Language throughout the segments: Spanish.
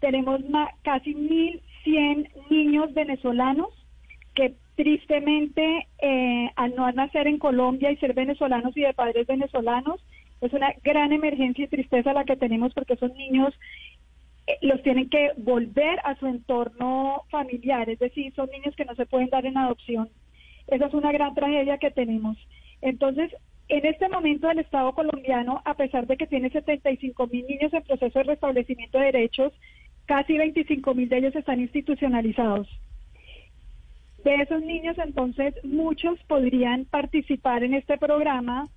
tenemos casi 1.100 niños venezolanos que tristemente eh, al no nacer en Colombia y ser venezolanos y de padres venezolanos, es una gran emergencia y tristeza la que tenemos porque esos niños eh, los tienen que volver a su entorno familiar, es decir, son niños que no se pueden dar en adopción. Esa es una gran tragedia que tenemos. Entonces, en este momento el Estado colombiano, a pesar de que tiene 75 mil niños en proceso de restablecimiento de derechos, Casi 25 mil de ellos están institucionalizados. De esos niños, entonces, muchos podrían participar en este programa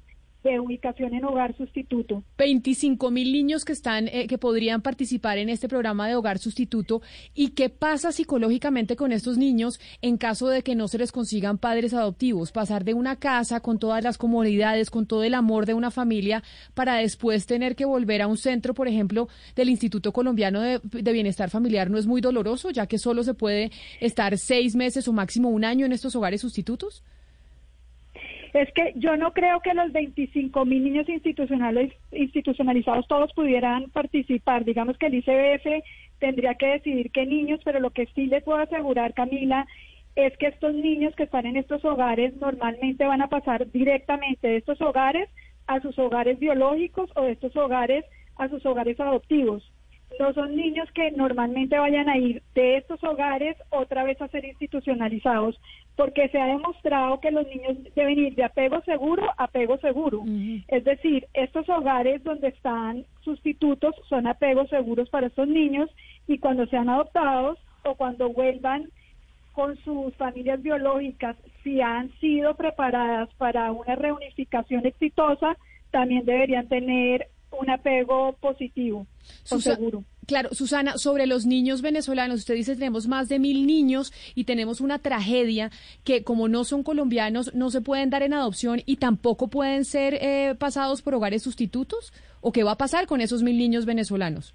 de ubicación en hogar sustituto. 25 mil niños que están, eh, que podrían participar en este programa de hogar sustituto. ¿Y qué pasa psicológicamente con estos niños en caso de que no se les consigan padres adoptivos? Pasar de una casa con todas las comodidades, con todo el amor de una familia, para después tener que volver a un centro, por ejemplo, del Instituto Colombiano de, de Bienestar Familiar, ¿no es muy doloroso, ya que solo se puede estar seis meses o máximo un año en estos hogares sustitutos? Es que yo no creo que los 25 mil niños institucionales, institucionalizados todos pudieran participar. Digamos que el ICBF tendría que decidir qué niños, pero lo que sí le puedo asegurar, Camila, es que estos niños que están en estos hogares normalmente van a pasar directamente de estos hogares a sus hogares biológicos o de estos hogares a sus hogares adoptivos no son niños que normalmente vayan a ir de estos hogares otra vez a ser institucionalizados, porque se ha demostrado que los niños deben ir de apego seguro a apego seguro. Es decir, estos hogares donde están sustitutos son apegos seguros para estos niños y cuando sean adoptados o cuando vuelvan con sus familias biológicas, si han sido preparadas para una reunificación exitosa, también deberían tener un apego positivo, seguro. Claro, Susana, sobre los niños venezolanos, usted dice tenemos más de mil niños y tenemos una tragedia que como no son colombianos no se pueden dar en adopción y tampoco pueden ser eh, pasados por hogares sustitutos. ¿O qué va a pasar con esos mil niños venezolanos?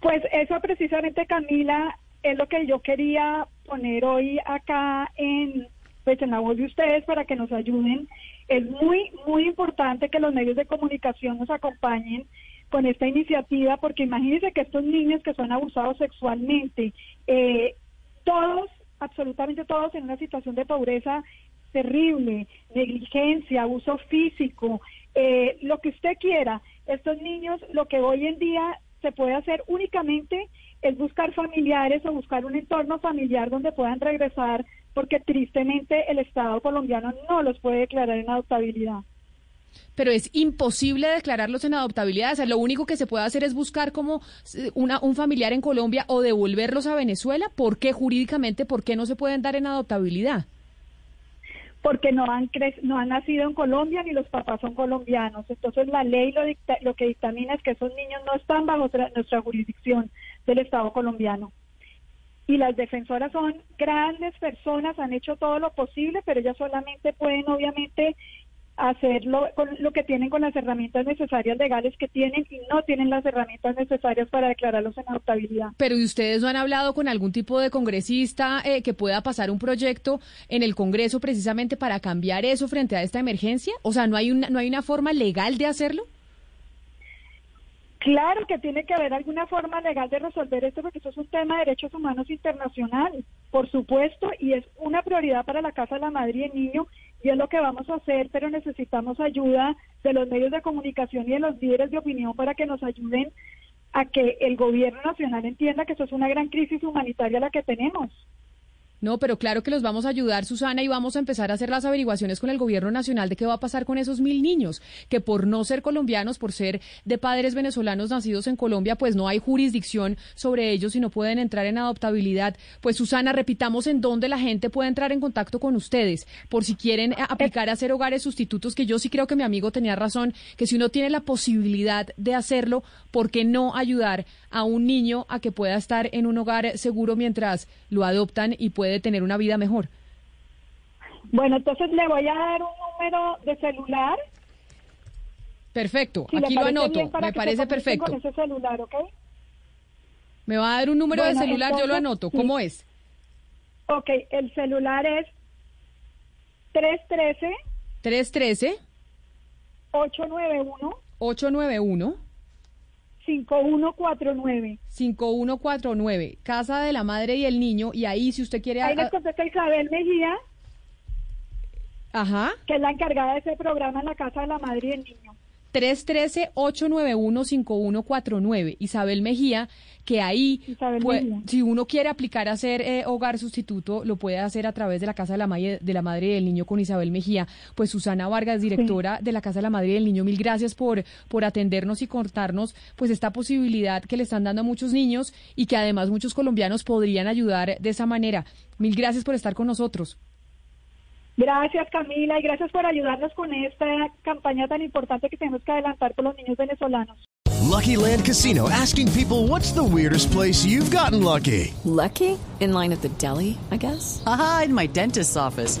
Pues eso precisamente, Camila, es lo que yo quería poner hoy acá en, pues, en la voz de ustedes para que nos ayuden. Es muy, muy importante que los medios de comunicación nos acompañen con esta iniciativa, porque imagínense que estos niños que son abusados sexualmente, eh, todos, absolutamente todos en una situación de pobreza terrible, negligencia, abuso físico, eh, lo que usted quiera, estos niños, lo que hoy en día se puede hacer únicamente es buscar familiares o buscar un entorno familiar donde puedan regresar porque tristemente el Estado colombiano no los puede declarar en adoptabilidad. Pero es imposible declararlos en adoptabilidad. O sea, lo único que se puede hacer es buscar como eh, una, un familiar en Colombia o devolverlos a Venezuela. ¿Por qué jurídicamente? ¿Por qué no se pueden dar en adoptabilidad? Porque no han, no han nacido en Colombia ni los papás son colombianos. Entonces la ley lo, lo que dictamina es que esos niños no están bajo nuestra jurisdicción del Estado colombiano y las defensoras son grandes personas, han hecho todo lo posible, pero ellas solamente pueden obviamente hacerlo con lo que tienen con las herramientas necesarias legales que tienen y no tienen las herramientas necesarias para declararlos en adoptabilidad. Pero ¿y ustedes no han hablado con algún tipo de congresista eh, que pueda pasar un proyecto en el Congreso precisamente para cambiar eso frente a esta emergencia? O sea, ¿no hay una, no hay una forma legal de hacerlo? Claro que tiene que haber alguna forma legal de resolver esto porque eso es un tema de derechos humanos internacional, por supuesto, y es una prioridad para la Casa de la Madre y el Niño y es lo que vamos a hacer, pero necesitamos ayuda de los medios de comunicación y de los líderes de opinión para que nos ayuden a que el gobierno nacional entienda que eso es una gran crisis humanitaria la que tenemos. No, pero claro que los vamos a ayudar, Susana, y vamos a empezar a hacer las averiguaciones con el gobierno nacional de qué va a pasar con esos mil niños, que por no ser colombianos, por ser de padres venezolanos nacidos en Colombia, pues no hay jurisdicción sobre ellos y no pueden entrar en adoptabilidad. Pues Susana, repitamos en dónde la gente puede entrar en contacto con ustedes, por si quieren aplicar a hacer hogares sustitutos, que yo sí creo que mi amigo tenía razón, que si uno tiene la posibilidad de hacerlo, ¿por qué no ayudar a un niño a que pueda estar en un hogar seguro mientras lo adoptan y puede de tener una vida mejor. Bueno, entonces le voy a dar un número de celular. Perfecto, aquí lo anoto, me parece perfecto. Con ese celular, ¿ok? Me va a dar un número de celular, yo lo anoto. ¿Cómo es? Ok, el celular es 313 313 891 891 5149. 5149. Casa de la Madre y el Niño. Y ahí, si usted quiere... Ahí les contesta Isabel Mejía. Ajá. Que es la encargada de ese programa en la Casa de la Madre y el Niño. 313-891-5149. Isabel Mejía, que ahí, si uno quiere aplicar a ser eh, hogar sustituto, lo puede hacer a través de la Casa de la, Madre, de la Madre del Niño con Isabel Mejía. Pues Susana Vargas, directora de la Casa de la Madre del Niño, mil gracias por, por atendernos y contarnos pues esta posibilidad que le están dando a muchos niños y que además muchos colombianos podrían ayudar de esa manera. Mil gracias por estar con nosotros. Gracias Camila y gracias por ayudarnos con esta campaña tan importante que tenemos que adelantar por los niños venezolanos. Lucky Land Casino asking people what's the weirdest place you've gotten lucky? Lucky? In line at the deli, I guess. Aha, in my dentist's office.